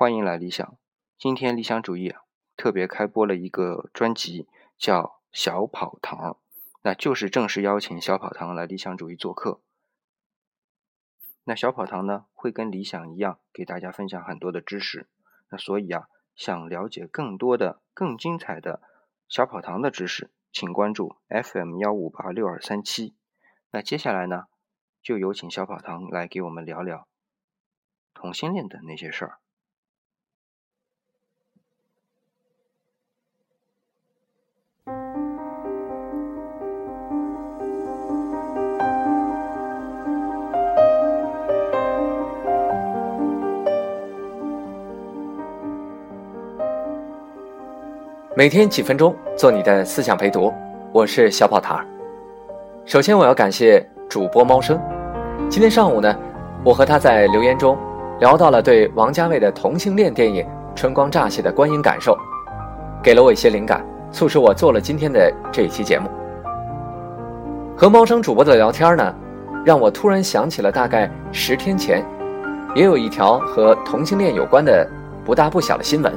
欢迎来理想。今天理想主义，特别开播了一个专辑，叫《小跑堂》，那就是正式邀请小跑堂来理想主义做客。那小跑堂呢，会跟理想一样，给大家分享很多的知识。那所以啊，想了解更多的、更精彩的小跑堂的知识，请关注 FM 幺五八六二三七。那接下来呢，就有请小跑堂来给我们聊聊同性恋的那些事儿。每天几分钟，做你的思想陪读。我是小跑堂。首先，我要感谢主播猫生。今天上午呢，我和他在留言中聊到了对王家卫的同性恋电影《春光乍泄》的观影感受，给了我一些灵感，促使我做了今天的这一期节目。和猫生主播的聊天呢，让我突然想起了大概十天前，也有一条和同性恋有关的不大不小的新闻，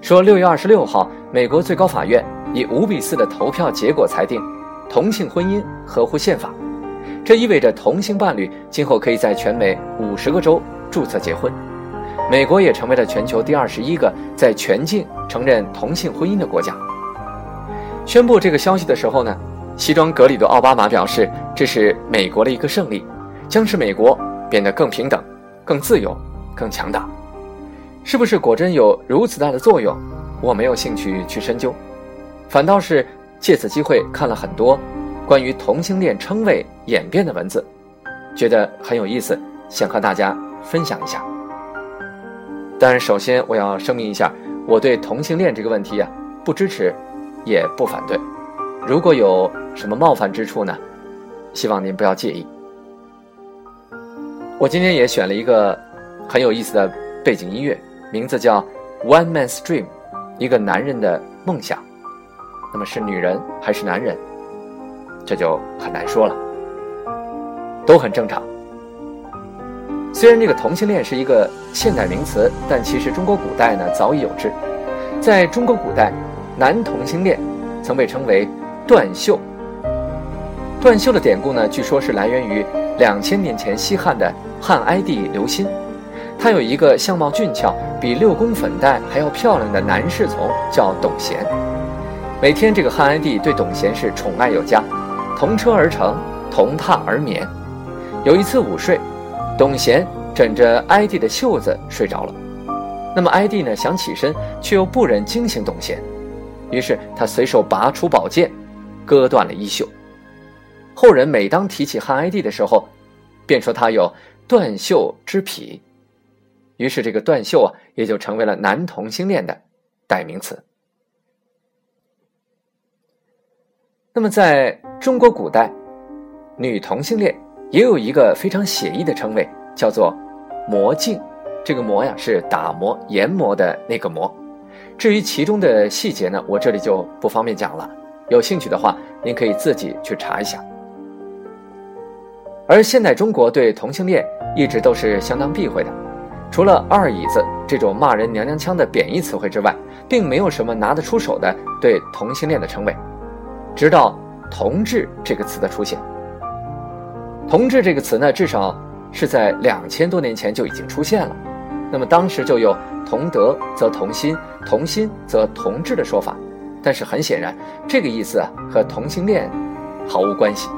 说六月二十六号。美国最高法院以五比四的投票结果裁定，同性婚姻合乎宪法，这意味着同性伴侣今后可以在全美五十个州注册结婚。美国也成为了全球第二十一个在全境承认同性婚姻的国家。宣布这个消息的时候呢，西装革履的奥巴马表示，这是美国的一个胜利，将使美国变得更平等、更自由、更强大。是不是果真有如此大的作用？我没有兴趣去深究，反倒是借此机会看了很多关于同性恋称谓演变的文字，觉得很有意思，想和大家分享一下。但首先我要声明一下，我对同性恋这个问题啊不支持，也不反对。如果有什么冒犯之处呢，希望您不要介意。我今天也选了一个很有意思的背景音乐，名字叫《One Man's Dream》。一个男人的梦想，那么是女人还是男人，这就很难说了，都很正常。虽然这个同性恋是一个现代名词，但其实中国古代呢早已有之。在中国古代，男同性恋曾被称为断袖。断袖的典故呢，据说是来源于两千年前西汉的汉哀帝刘歆。他有一个相貌俊俏、比六宫粉黛还要漂亮的男侍从，叫董贤。每天，这个汉哀帝对董贤是宠爱有加，同车而乘，同榻而眠。有一次午睡，董贤枕着哀帝的袖子睡着了。那么哀帝呢，想起身，却又不忍惊醒董贤，于是他随手拔出宝剑，割断了衣袖。后人每当提起汉哀帝的时候，便说他有断袖之癖。于是，这个断袖啊，也就成为了男同性恋的代名词。那么，在中国古代，女同性恋也有一个非常写意的称谓，叫做“磨镜”。这个“磨”呀，是打磨、研磨的那个“磨”。至于其中的细节呢，我这里就不方便讲了。有兴趣的话，您可以自己去查一下。而现代中国对同性恋一直都是相当避讳的。除了“二椅子”这种骂人娘娘腔的贬义词汇之外，并没有什么拿得出手的对同性恋的称谓。直到“同志”这个词的出现，“同志”这个词呢，至少是在两千多年前就已经出现了。那么当时就有“同德则同心，同心则同志”的说法。但是很显然，这个意思啊和同性恋毫无关系。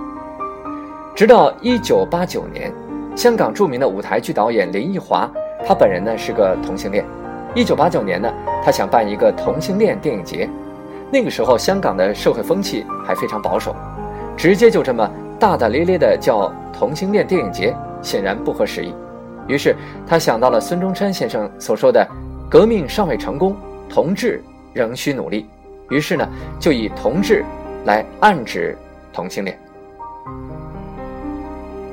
直到一九八九年，香港著名的舞台剧导演林奕华。他本人呢是个同性恋，一九八九年呢，他想办一个同性恋电影节，那个时候香港的社会风气还非常保守，直接就这么大大咧咧的叫同性恋电影节，显然不合时宜。于是他想到了孙中山先生所说的“革命尚未成功，同志仍需努力”，于是呢就以同志来暗指同性恋，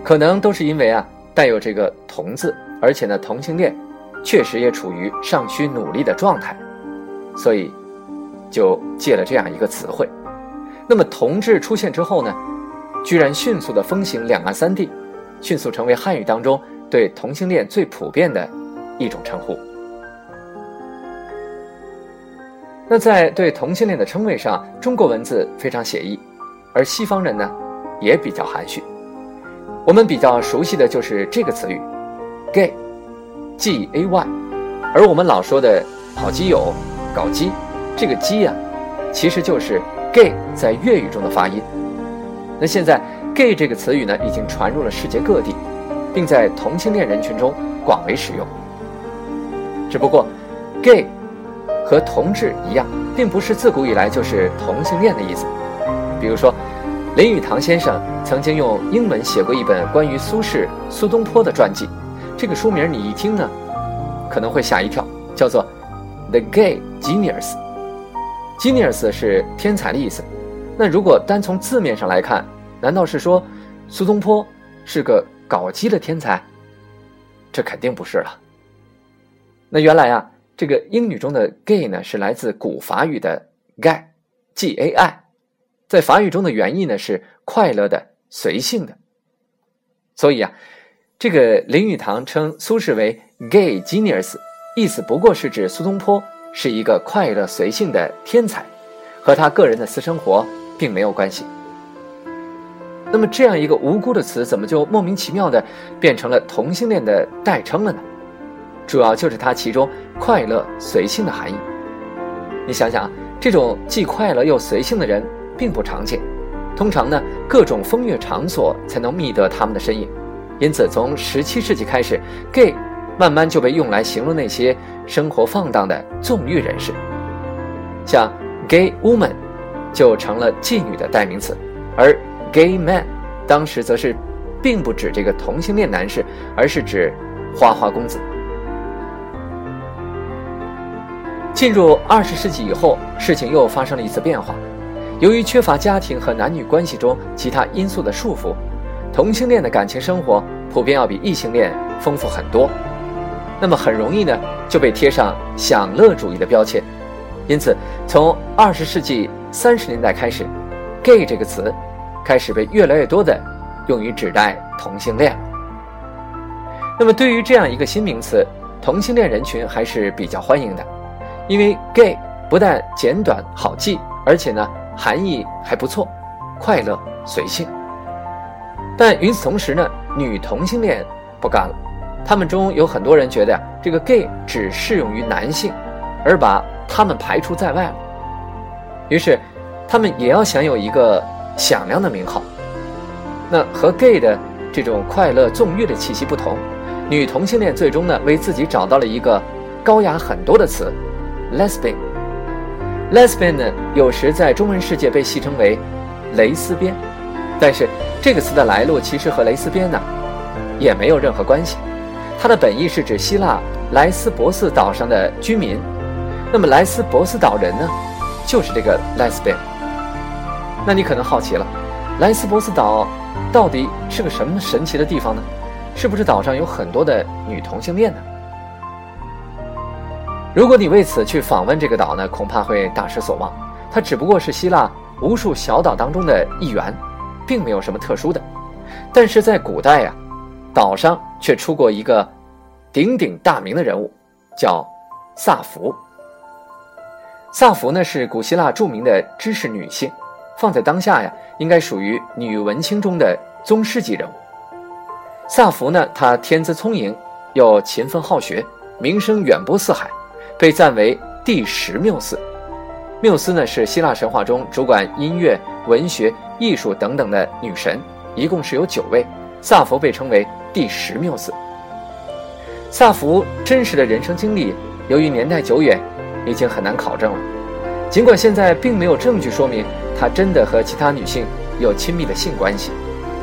可能都是因为啊带有这个“同”字。而且呢，同性恋确实也处于尚需努力的状态，所以就借了这样一个词汇。那么，同志出现之后呢，居然迅速的风行两岸三地，迅速成为汉语当中对同性恋最普遍的一种称呼。那在对同性恋的称谓上，中国文字非常写意，而西方人呢也比较含蓄。我们比较熟悉的就是这个词语，gay，G-A-Y，而我们老说的好基友、搞基，这个基呀，其实就是 gay 在粤语中的发音。那现在 gay 这个词语呢，已经传入了世界各地，并在同性恋人群中广为使用。只不过，gay 和同志一样，并不是自古以来就是同性恋的意思。比如说，林语堂先生曾经用英文写过一本关于苏轼、苏东坡的传记，这个书名你一听呢，可能会吓一跳，叫做《The Gay Genius》。Genius 是天才的意思。那如果单从字面上来看，难道是说苏东坡是个搞基的天才？这肯定不是了。那原来啊，这个英语中的 gay 呢，是来自古法语的 gay，g a i，在法语中的原意呢是快乐的、随性的。所以啊，这个林语堂称苏轼为 gay genius，意思不过是指苏东坡是一个快乐随性的天才，和他个人的私生活并没有关系。那么这样一个无辜的词，怎么就莫名其妙的变成了同性恋的代称了呢？主要就是它其中快乐随性的含义。你想想，这种既快乐又随性的人并不常见，通常呢各种风月场所才能觅得他们的身影。因此，从十七世纪开始，gay 慢慢就被用来形容那些生活放荡的纵欲人士，像 gay woman 就成了妓女的代名词，而 gay man 当时则是并不指这个同性恋男士，而是指花花公子。进入二十世纪以后，事情又发生了一次变化。由于缺乏家庭和男女关系中其他因素的束缚，同性恋的感情生活普遍要比异性恋丰富很多。那么很容易呢就被贴上享乐主义的标签。因此，从二十世纪三十年代开始，“gay” 这个词开始被越来越多的用于指代同性恋。那么，对于这样一个新名词，同性恋人群还是比较欢迎的。因为 gay 不但简短好记，而且呢含义还不错，快乐随性。但与此同时呢，女同性恋不干了，他们中有很多人觉得呀，这个 gay 只适用于男性，而把他们排除在外了。于是，他们也要享有一个响亮的名号。那和 gay 的这种快乐纵欲的气息不同，女同性恋最终呢为自己找到了一个高雅很多的词。Lesbian，Lesbian 呢，有时在中文世界被戏称为“蕾丝边”，但是这个词的来路其实和蕾丝边呢也没有任何关系。它的本意是指希腊莱斯博斯岛上的居民。那么莱斯博斯岛人呢，就是这个 Lesbian。那你可能好奇了，莱斯博斯岛到底是个什么神奇的地方呢？是不是岛上有很多的女同性恋呢？如果你为此去访问这个岛呢，恐怕会大失所望。它只不过是希腊无数小岛当中的一员，并没有什么特殊的。但是在古代呀，岛上却出过一个鼎鼎大名的人物，叫萨福。萨福呢是古希腊著名的知识女性，放在当下呀，应该属于女文青中的宗师级人物。萨福呢，她天资聪颖，又勤奋好学，名声远播四海。被赞为第十缪斯，缪斯呢是希腊神话中主管音乐、文学、艺术等等的女神，一共是有九位。萨福被称为第十缪斯。萨福真实的人生经历，由于年代久远，已经很难考证了。尽管现在并没有证据说明她真的和其他女性有亲密的性关系，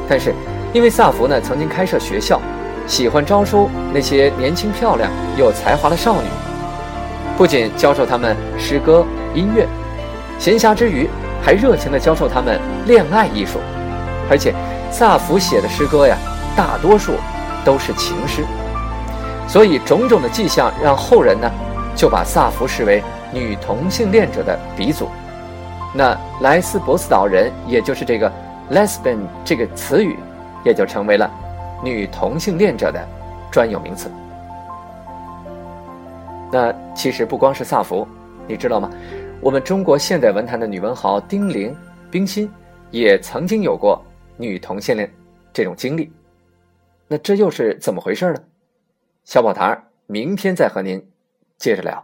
但是因为萨福呢曾经开设学校，喜欢招收那些年轻漂亮、有才华的少女。不仅教授他们诗歌、音乐，闲暇之余还热情地教授他们恋爱艺术，而且萨福写的诗歌呀，大多数都是情诗，所以种种的迹象让后人呢就把萨福视为女同性恋者的鼻祖。那莱斯博斯岛人，也就是这个 lesbian 这个词语，也就成为了女同性恋者的专有名词。那其实不光是萨福，你知道吗？我们中国现代文坛的女文豪丁玲、冰心，也曾经有过女同性恋这种经历。那这又是怎么回事呢？小宝台明天再和您接着聊。